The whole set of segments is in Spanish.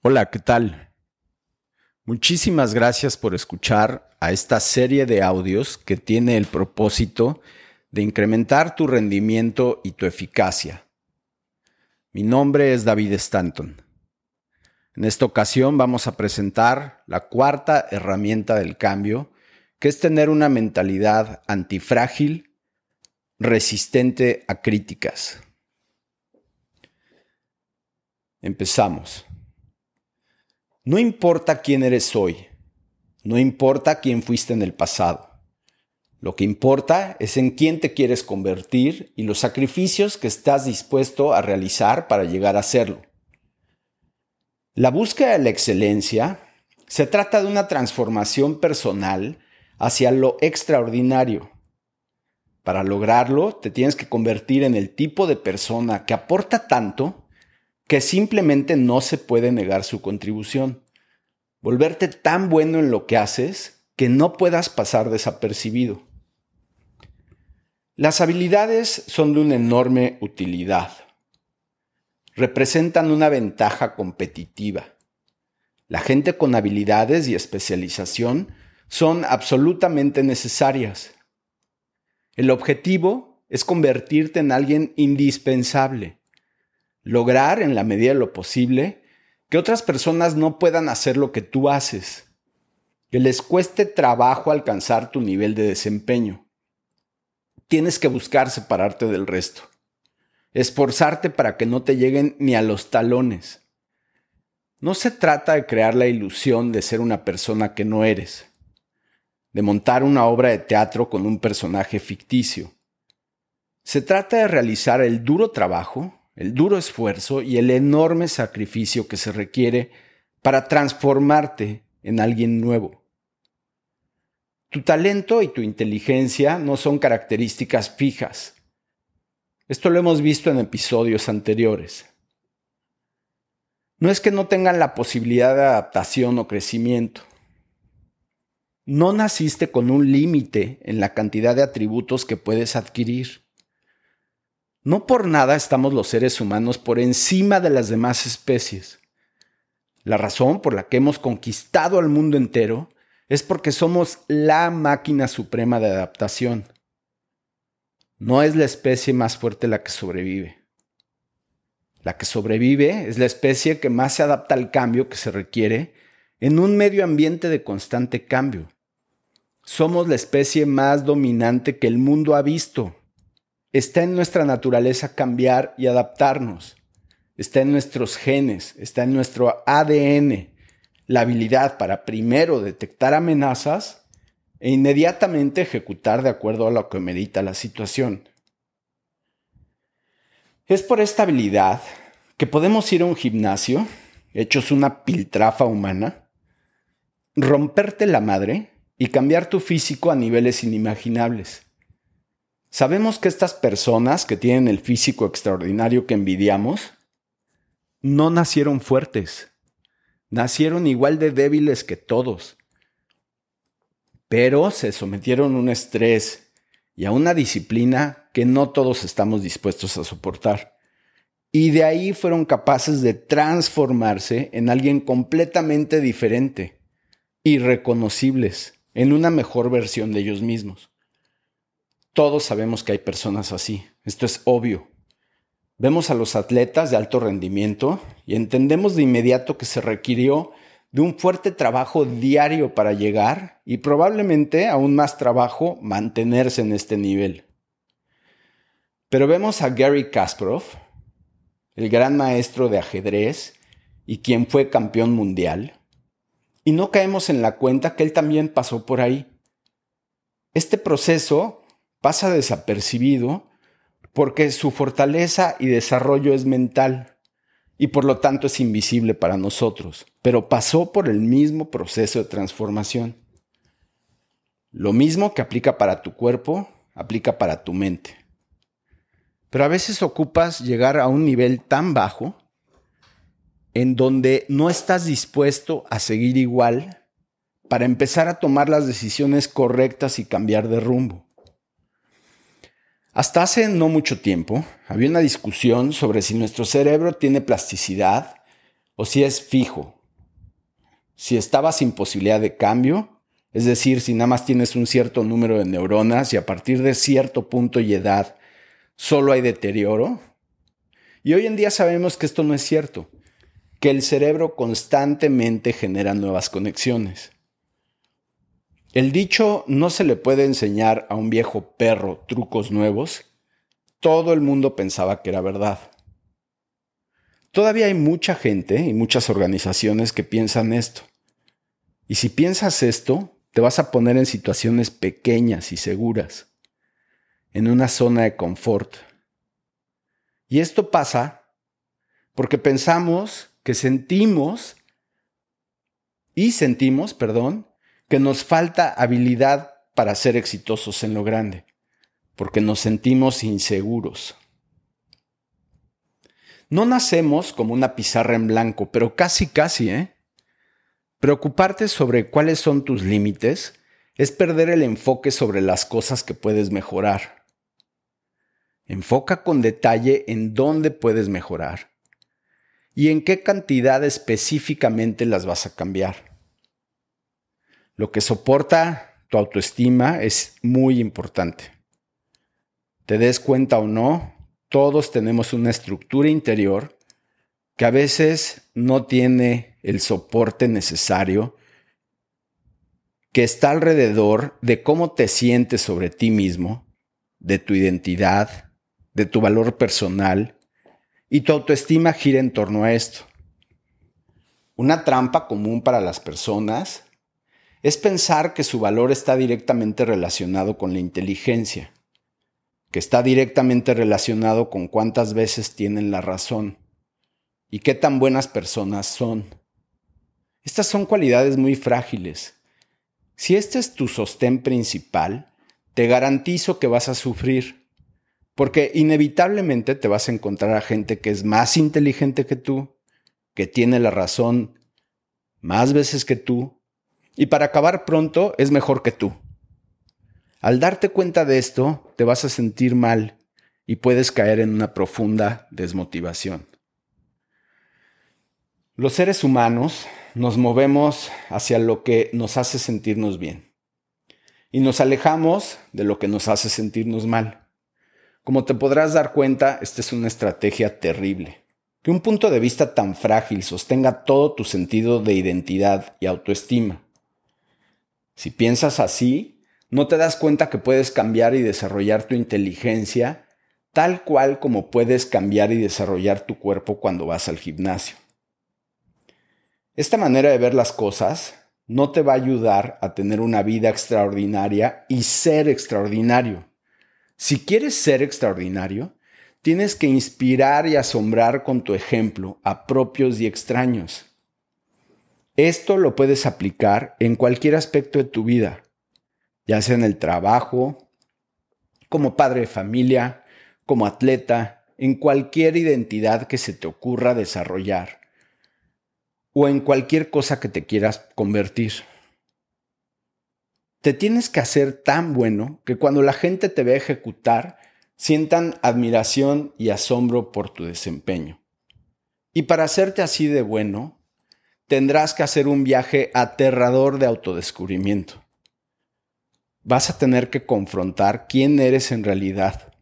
Hola, ¿qué tal? Muchísimas gracias por escuchar a esta serie de audios que tiene el propósito de incrementar tu rendimiento y tu eficacia. Mi nombre es David Stanton. En esta ocasión vamos a presentar la cuarta herramienta del cambio, que es tener una mentalidad antifrágil, resistente a críticas. Empezamos. No importa quién eres hoy, no importa quién fuiste en el pasado. Lo que importa es en quién te quieres convertir y los sacrificios que estás dispuesto a realizar para llegar a serlo. La búsqueda de la excelencia se trata de una transformación personal hacia lo extraordinario. Para lograrlo, te tienes que convertir en el tipo de persona que aporta tanto que simplemente no se puede negar su contribución. Volverte tan bueno en lo que haces que no puedas pasar desapercibido. Las habilidades son de una enorme utilidad. Representan una ventaja competitiva. La gente con habilidades y especialización son absolutamente necesarias. El objetivo es convertirte en alguien indispensable lograr en la medida de lo posible que otras personas no puedan hacer lo que tú haces, que les cueste trabajo alcanzar tu nivel de desempeño. Tienes que buscar separarte del resto, esforzarte para que no te lleguen ni a los talones. No se trata de crear la ilusión de ser una persona que no eres, de montar una obra de teatro con un personaje ficticio. Se trata de realizar el duro trabajo el duro esfuerzo y el enorme sacrificio que se requiere para transformarte en alguien nuevo. Tu talento y tu inteligencia no son características fijas. Esto lo hemos visto en episodios anteriores. No es que no tengan la posibilidad de adaptación o crecimiento. No naciste con un límite en la cantidad de atributos que puedes adquirir. No por nada estamos los seres humanos por encima de las demás especies. La razón por la que hemos conquistado al mundo entero es porque somos la máquina suprema de adaptación. No es la especie más fuerte la que sobrevive. La que sobrevive es la especie que más se adapta al cambio que se requiere en un medio ambiente de constante cambio. Somos la especie más dominante que el mundo ha visto Está en nuestra naturaleza cambiar y adaptarnos. Está en nuestros genes, está en nuestro ADN la habilidad para primero detectar amenazas e inmediatamente ejecutar de acuerdo a lo que merita la situación. Es por esta habilidad que podemos ir a un gimnasio, hechos una piltrafa humana, romperte la madre y cambiar tu físico a niveles inimaginables. Sabemos que estas personas que tienen el físico extraordinario que envidiamos, no nacieron fuertes, nacieron igual de débiles que todos, pero se sometieron a un estrés y a una disciplina que no todos estamos dispuestos a soportar. Y de ahí fueron capaces de transformarse en alguien completamente diferente, irreconocibles, en una mejor versión de ellos mismos. Todos sabemos que hay personas así, esto es obvio. Vemos a los atletas de alto rendimiento y entendemos de inmediato que se requirió de un fuerte trabajo diario para llegar y probablemente aún más trabajo mantenerse en este nivel. Pero vemos a Gary Kasparov, el gran maestro de ajedrez y quien fue campeón mundial, y no caemos en la cuenta que él también pasó por ahí. Este proceso pasa desapercibido porque su fortaleza y desarrollo es mental y por lo tanto es invisible para nosotros, pero pasó por el mismo proceso de transformación. Lo mismo que aplica para tu cuerpo, aplica para tu mente. Pero a veces ocupas llegar a un nivel tan bajo en donde no estás dispuesto a seguir igual para empezar a tomar las decisiones correctas y cambiar de rumbo. Hasta hace no mucho tiempo había una discusión sobre si nuestro cerebro tiene plasticidad o si es fijo. Si estaba sin posibilidad de cambio, es decir, si nada más tienes un cierto número de neuronas y a partir de cierto punto y edad solo hay deterioro. Y hoy en día sabemos que esto no es cierto, que el cerebro constantemente genera nuevas conexiones. El dicho no se le puede enseñar a un viejo perro trucos nuevos, todo el mundo pensaba que era verdad. Todavía hay mucha gente y muchas organizaciones que piensan esto. Y si piensas esto, te vas a poner en situaciones pequeñas y seguras, en una zona de confort. Y esto pasa porque pensamos que sentimos y sentimos, perdón, que nos falta habilidad para ser exitosos en lo grande, porque nos sentimos inseguros. No nacemos como una pizarra en blanco, pero casi, casi, ¿eh? Preocuparte sobre cuáles son tus límites es perder el enfoque sobre las cosas que puedes mejorar. Enfoca con detalle en dónde puedes mejorar y en qué cantidad específicamente las vas a cambiar. Lo que soporta tu autoestima es muy importante. Te des cuenta o no, todos tenemos una estructura interior que a veces no tiene el soporte necesario, que está alrededor de cómo te sientes sobre ti mismo, de tu identidad, de tu valor personal, y tu autoestima gira en torno a esto. Una trampa común para las personas es pensar que su valor está directamente relacionado con la inteligencia que está directamente relacionado con cuántas veces tienen la razón y qué tan buenas personas son. Estas son cualidades muy frágiles. Si este es tu sostén principal, te garantizo que vas a sufrir, porque inevitablemente te vas a encontrar a gente que es más inteligente que tú, que tiene la razón más veces que tú, y para acabar pronto es mejor que tú. Al darte cuenta de esto, te vas a sentir mal y puedes caer en una profunda desmotivación. Los seres humanos nos movemos hacia lo que nos hace sentirnos bien y nos alejamos de lo que nos hace sentirnos mal. Como te podrás dar cuenta, esta es una estrategia terrible. Que un punto de vista tan frágil sostenga todo tu sentido de identidad y autoestima. Si piensas así, no te das cuenta que puedes cambiar y desarrollar tu inteligencia tal cual como puedes cambiar y desarrollar tu cuerpo cuando vas al gimnasio. Esta manera de ver las cosas no te va a ayudar a tener una vida extraordinaria y ser extraordinario. Si quieres ser extraordinario, tienes que inspirar y asombrar con tu ejemplo a propios y extraños. Esto lo puedes aplicar en cualquier aspecto de tu vida ya sea en el trabajo, como padre de familia, como atleta, en cualquier identidad que se te ocurra desarrollar o en cualquier cosa que te quieras convertir. Te tienes que hacer tan bueno que cuando la gente te ve ejecutar, sientan admiración y asombro por tu desempeño. Y para hacerte así de bueno, tendrás que hacer un viaje aterrador de autodescubrimiento vas a tener que confrontar quién eres en realidad.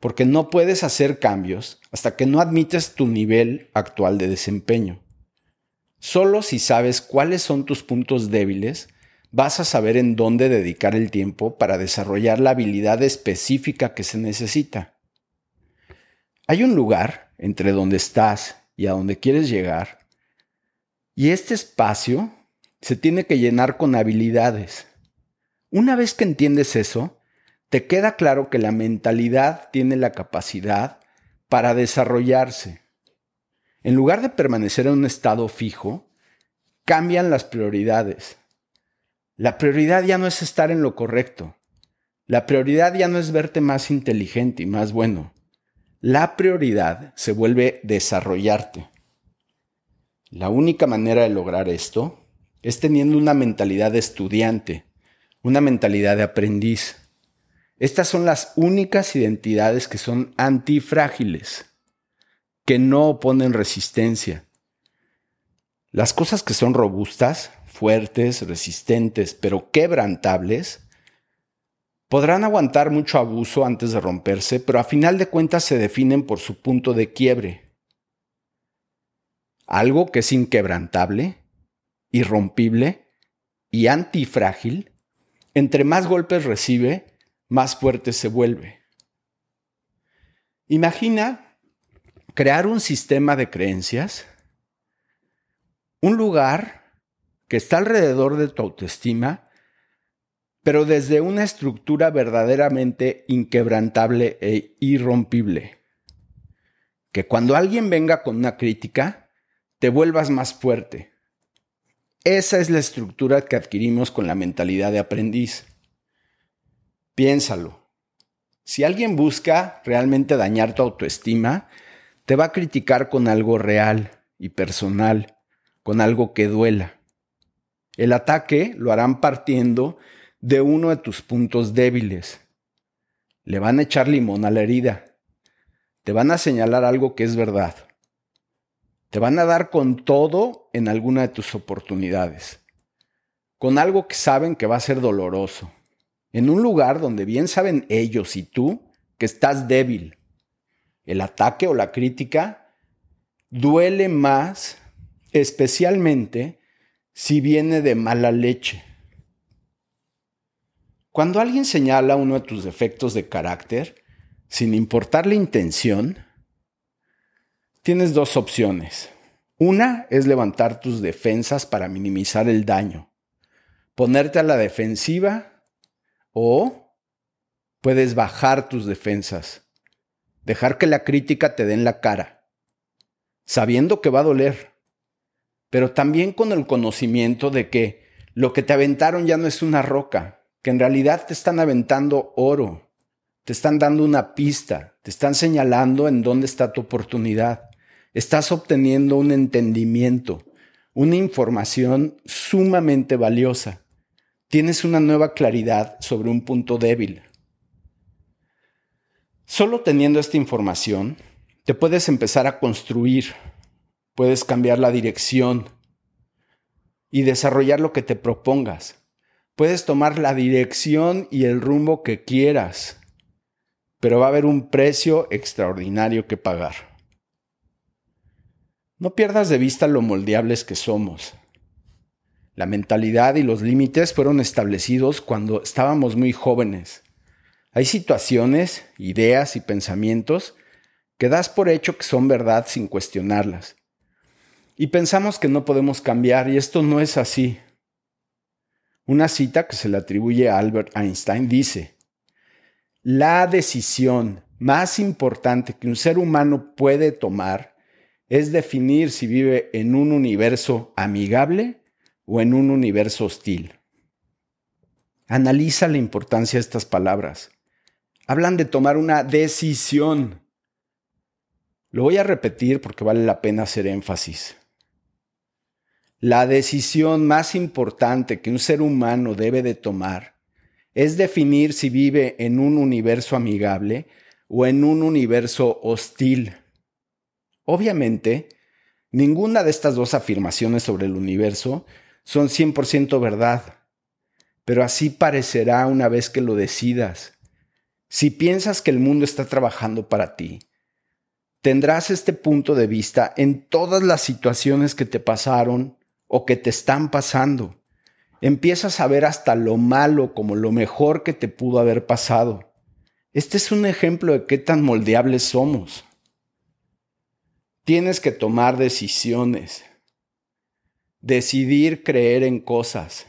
Porque no puedes hacer cambios hasta que no admites tu nivel actual de desempeño. Solo si sabes cuáles son tus puntos débiles, vas a saber en dónde dedicar el tiempo para desarrollar la habilidad específica que se necesita. Hay un lugar entre donde estás y a donde quieres llegar, y este espacio se tiene que llenar con habilidades. Una vez que entiendes eso, te queda claro que la mentalidad tiene la capacidad para desarrollarse. En lugar de permanecer en un estado fijo, cambian las prioridades. La prioridad ya no es estar en lo correcto. La prioridad ya no es verte más inteligente y más bueno. La prioridad se vuelve desarrollarte. La única manera de lograr esto es teniendo una mentalidad de estudiante, una mentalidad de aprendiz. Estas son las únicas identidades que son antifrágiles, que no oponen resistencia, Las cosas que son robustas, fuertes, resistentes, pero quebrantables, podrán aguantar mucho abuso antes de romperse, pero a final de cuentas se definen por su punto de quiebre. Algo que es inquebrantable, irrompible y antifrágil, entre más golpes recibe, más fuerte se vuelve. Imagina crear un sistema de creencias, un lugar que está alrededor de tu autoestima, pero desde una estructura verdaderamente inquebrantable e irrompible. Que cuando alguien venga con una crítica, te vuelvas más fuerte. Esa es la estructura que adquirimos con la mentalidad de aprendiz. Piénsalo. Si alguien busca realmente dañar tu autoestima, te va a criticar con algo real y personal, con algo que duela. El ataque lo harán partiendo de uno de tus puntos débiles. Le van a echar limón a la herida. Te van a señalar algo que es verdad. Te van a dar con todo en alguna de tus oportunidades. Con algo que saben que va a ser doloroso en un lugar donde bien saben ellos y tú que estás débil. El ataque o la crítica duele más, especialmente si viene de mala leche. Cuando alguien señala uno de tus defectos de carácter, sin importar la intención, tienes dos opciones. Una es levantar tus defensas para minimizar el daño, ponerte a la defensiva o puedes bajar tus defensas, dejar que la crítica te dé en la cara, sabiendo que va a doler, pero también con el conocimiento de que lo que te aventaron ya no es una roca, que en realidad te están aventando oro, te están dando una pista, te están señalando en dónde está tu oportunidad. Estás obteniendo un entendimiento, una información sumamente valiosa tienes una nueva claridad sobre un punto débil. Solo teniendo esta información, te puedes empezar a construir, puedes cambiar la dirección y desarrollar lo que te propongas. Puedes tomar la dirección y el rumbo que quieras, pero va a haber un precio extraordinario que pagar. No pierdas de vista lo moldeables que somos. La mentalidad y los límites fueron establecidos cuando estábamos muy jóvenes. Hay situaciones, ideas y pensamientos que das por hecho que son verdad sin cuestionarlas. Y pensamos que no podemos cambiar y esto no es así. Una cita que se le atribuye a Albert Einstein dice, La decisión más importante que un ser humano puede tomar es definir si vive en un universo amigable o en un universo hostil. Analiza la importancia de estas palabras. Hablan de tomar una decisión. Lo voy a repetir porque vale la pena hacer énfasis. La decisión más importante que un ser humano debe de tomar es definir si vive en un universo amigable o en un universo hostil. Obviamente, ninguna de estas dos afirmaciones sobre el universo son 100% verdad, pero así parecerá una vez que lo decidas. Si piensas que el mundo está trabajando para ti, tendrás este punto de vista en todas las situaciones que te pasaron o que te están pasando. Empiezas a ver hasta lo malo como lo mejor que te pudo haber pasado. Este es un ejemplo de qué tan moldeables somos. Tienes que tomar decisiones, decidir creer en cosas,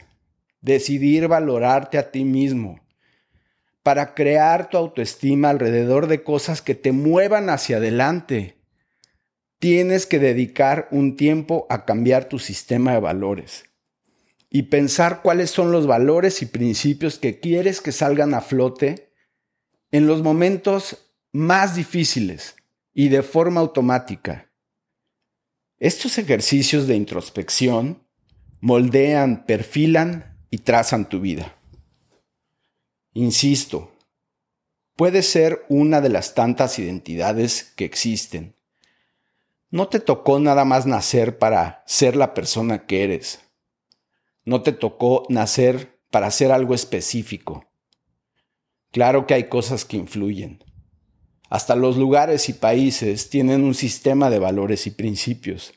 decidir valorarte a ti mismo, para crear tu autoestima alrededor de cosas que te muevan hacia adelante. Tienes que dedicar un tiempo a cambiar tu sistema de valores y pensar cuáles son los valores y principios que quieres que salgan a flote en los momentos más difíciles y de forma automática. Estos ejercicios de introspección moldean, perfilan y trazan tu vida. Insisto, puede ser una de las tantas identidades que existen, No te tocó nada más nacer para ser la persona que eres. No te tocó nacer para hacer algo específico. Claro que hay cosas que influyen. Hasta los lugares y países tienen un sistema de valores y principios.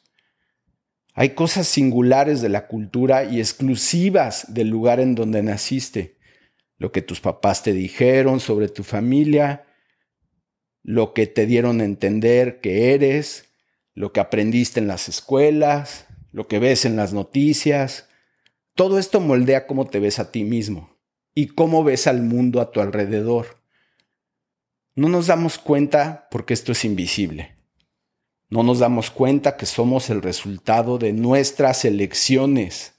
Hay cosas singulares de la cultura y exclusivas del lugar en donde naciste. Lo que tus papás te dijeron sobre tu familia, lo que te dieron a entender que eres, lo que aprendiste en las escuelas, lo que ves en las noticias. Todo esto moldea cómo te ves a ti mismo y cómo ves al mundo a tu alrededor. No nos damos cuenta porque esto es invisible. No nos damos cuenta que somos el resultado de nuestras elecciones.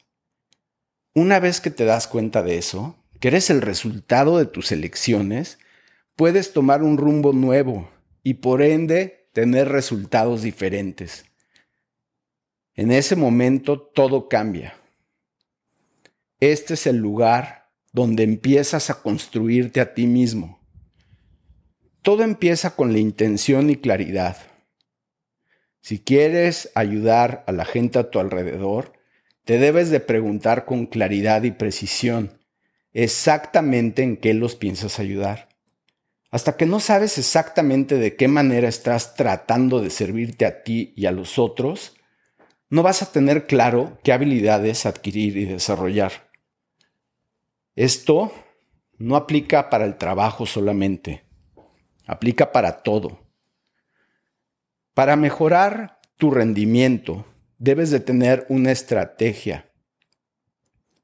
Una vez que te das cuenta de eso, que eres el resultado de tus elecciones, puedes tomar un rumbo nuevo y por ende tener resultados diferentes. En ese momento todo cambia. Este es el lugar donde empiezas a construirte a ti mismo. Todo empieza con la intención y claridad. Si quieres ayudar a la gente a tu alrededor, te debes de preguntar con claridad y precisión exactamente en qué los piensas ayudar. Hasta que no sabes exactamente de qué manera estás tratando de servirte a ti y a los otros, no vas a tener claro qué habilidades adquirir y desarrollar. Esto no aplica para el trabajo solamente. Aplica para todo. Para mejorar tu rendimiento, debes de tener una estrategia.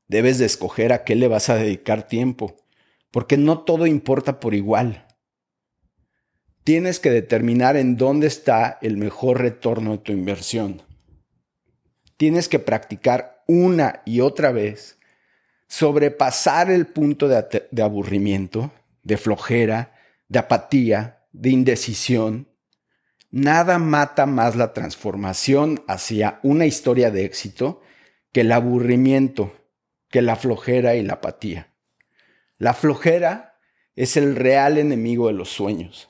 Debes de escoger a qué le vas a dedicar tiempo, porque no todo importa por igual. Tienes que determinar en dónde está el mejor retorno de tu inversión. Tienes que practicar una y otra vez, sobrepasar el punto de, de aburrimiento, de flojera, de apatía, de indecisión. Nada mata más la transformación hacia una historia de éxito que el aburrimiento, que la flojera y la apatía. La flojera es el real enemigo de los sueños.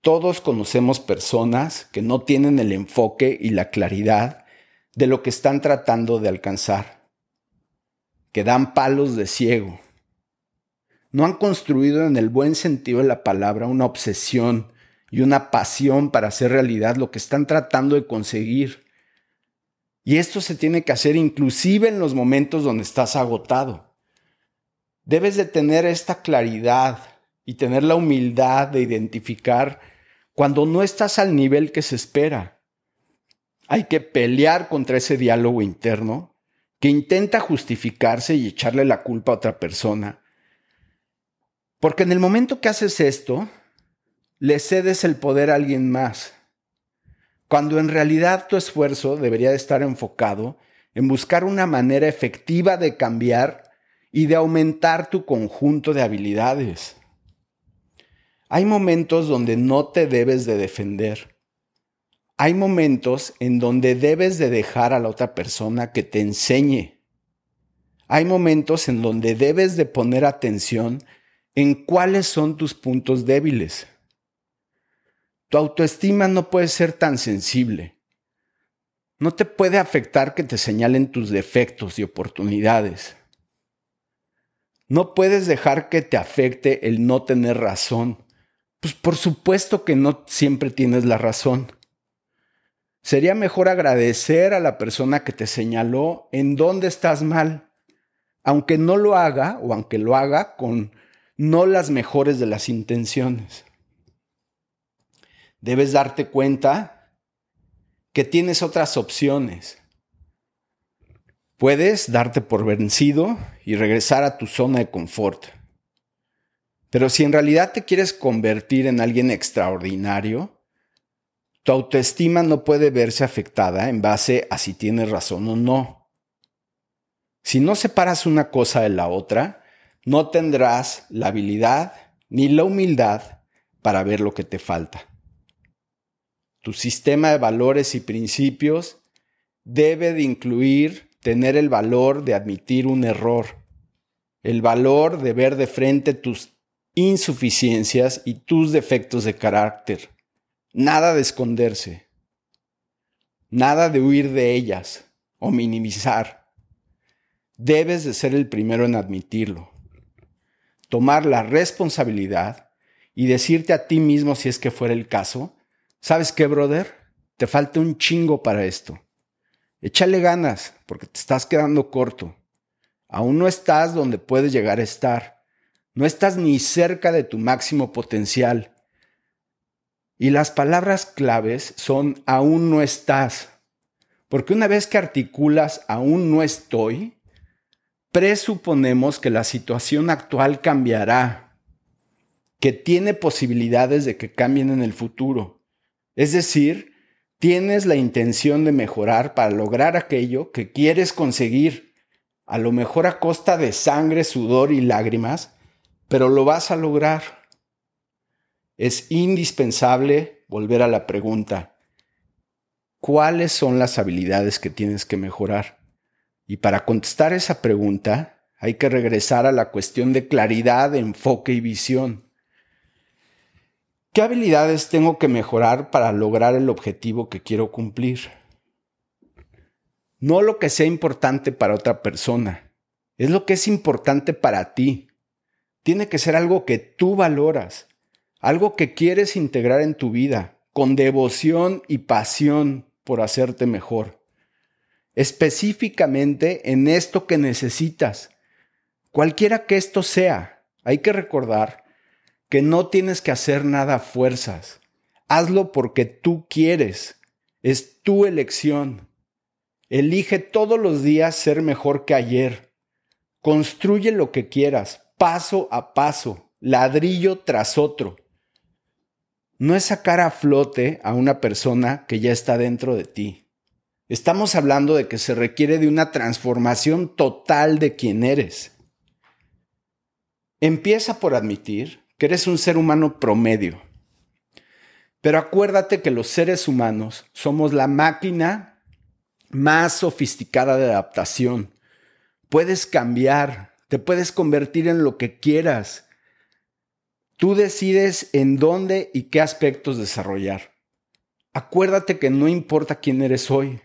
Todos conocemos personas que no tienen el enfoque y la claridad de lo que están tratando de alcanzar, que dan palos de ciego, no han construido en el buen sentido de la palabra una obsesión y una pasión para hacer realidad lo que están tratando de conseguir. Y esto se tiene que hacer inclusive en los momentos donde estás agotado. Debes de tener esta claridad y tener la humildad de identificar cuando no estás al nivel que se espera. Hay que pelear contra ese diálogo interno que intenta justificarse y echarle la culpa a otra persona porque en el momento que haces esto, le cedes el poder a alguien más, cuando en realidad tu esfuerzo debería de estar enfocado en buscar una manera efectiva de cambiar y de aumentar tu conjunto de habilidades. Hay momentos donde no te debes de defender. Hay momentos en donde debes de dejar a la otra persona que te enseñe. Hay momentos en donde debes de poner atención en cuáles son tus puntos débiles. Tu autoestima no puede ser tan sensible. No te puede afectar que te señalen tus defectos y oportunidades. No puedes dejar que te afecte el no tener razón. Pues por supuesto que no siempre tienes la razón. Sería mejor agradecer a la persona que te señaló en dónde estás mal, aunque no lo haga o aunque lo haga con no las mejores de las intenciones. Debes darte cuenta que tienes otras opciones. Puedes darte por vencido y regresar a tu zona de confort. Pero si en realidad te quieres convertir en alguien extraordinario, tu autoestima no puede verse afectada en base a si tienes razón o no. Si no separas una cosa de la otra, no tendrás la habilidad ni la humildad para ver lo que te falta. Tu sistema de valores y principios debe de incluir tener el valor de admitir un error, el valor de ver de frente tus insuficiencias y tus defectos de carácter. Nada de esconderse. Nada de huir de ellas o minimizar. Debes de ser el primero en admitirlo. Tomar la responsabilidad y decirte a ti mismo si es que fuera el caso, ¿sabes qué, brother? Te falta un chingo para esto. Échale ganas porque te estás quedando corto. Aún no estás donde puedes llegar a estar. No estás ni cerca de tu máximo potencial. Y las palabras claves son aún no estás. Porque una vez que articulas aún no estoy, presuponemos que la situación actual cambiará, que tiene posibilidades de que cambien en el futuro. Es decir, tienes la intención de mejorar para lograr aquello que quieres conseguir, a lo mejor a costa de sangre, sudor y lágrimas, pero lo vas a lograr. Es indispensable volver a la pregunta, ¿cuáles son las habilidades que tienes que mejorar? Y para contestar esa pregunta, hay que regresar a la cuestión de claridad, enfoque y visión. ¿Qué habilidades tengo que mejorar para lograr el objetivo que quiero cumplir? No lo que sea importante para otra persona, es lo que es importante para ti. Tiene que ser algo que tú valoras, algo que quieres integrar en tu vida, con devoción y pasión por hacerte mejor. Específicamente en esto que necesitas. Cualquiera que esto sea, hay que recordar que no tienes que hacer nada a fuerzas. Hazlo porque tú quieres. Es tu elección. Elige todos los días ser mejor que ayer. Construye lo que quieras, paso a paso, ladrillo tras otro. No es sacar a flote a una persona que ya está dentro de ti. Estamos hablando de que se requiere de una transformación total de quien eres. Empieza por admitir que eres un ser humano promedio. Pero acuérdate que los seres humanos somos la máquina más sofisticada de adaptación. Puedes cambiar, te puedes convertir en lo que quieras. Tú decides en dónde y qué aspectos desarrollar. Acuérdate que no importa quién eres hoy.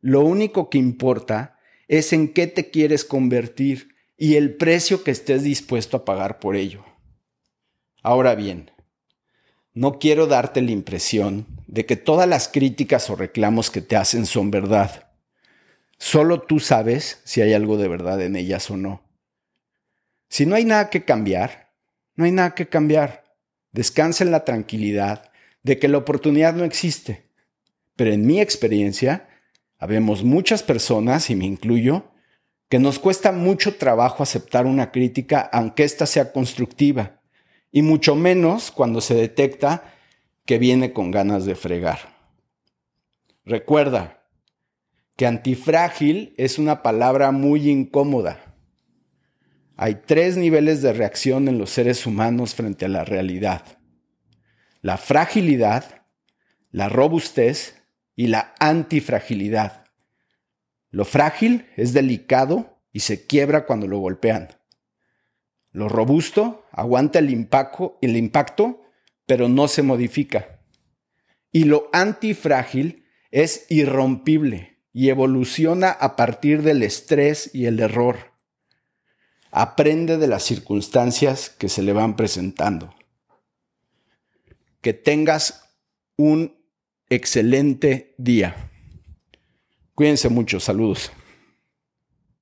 Lo único que importa es en qué te quieres convertir y el precio que estés dispuesto a pagar por ello. Ahora bien, no quiero darte la impresión de que todas las críticas o reclamos que te hacen son verdad. Solo tú sabes si hay algo de verdad en ellas o no. Si no hay nada que cambiar, no hay nada que cambiar. Descansa en la tranquilidad de que la oportunidad no existe. Pero en mi experiencia, habemos muchas personas, y me incluyo, que nos cuesta mucho trabajo aceptar una crítica aunque ésta sea constructiva y mucho menos cuando se detecta que viene con ganas de fregar. Recuerda que antifrágil es una palabra muy incómoda. Hay tres niveles de reacción en los seres humanos frente a la realidad. La fragilidad, la robustez y la antifragilidad. Lo frágil es delicado y se quiebra cuando lo golpean. Lo robusto aguanta el impacto, el impacto, pero no se modifica. Y lo antifrágil es irrompible y evoluciona a partir del estrés y el error. Aprende de las circunstancias que se le van presentando. Que tengas un excelente día. Cuídense mucho, saludos.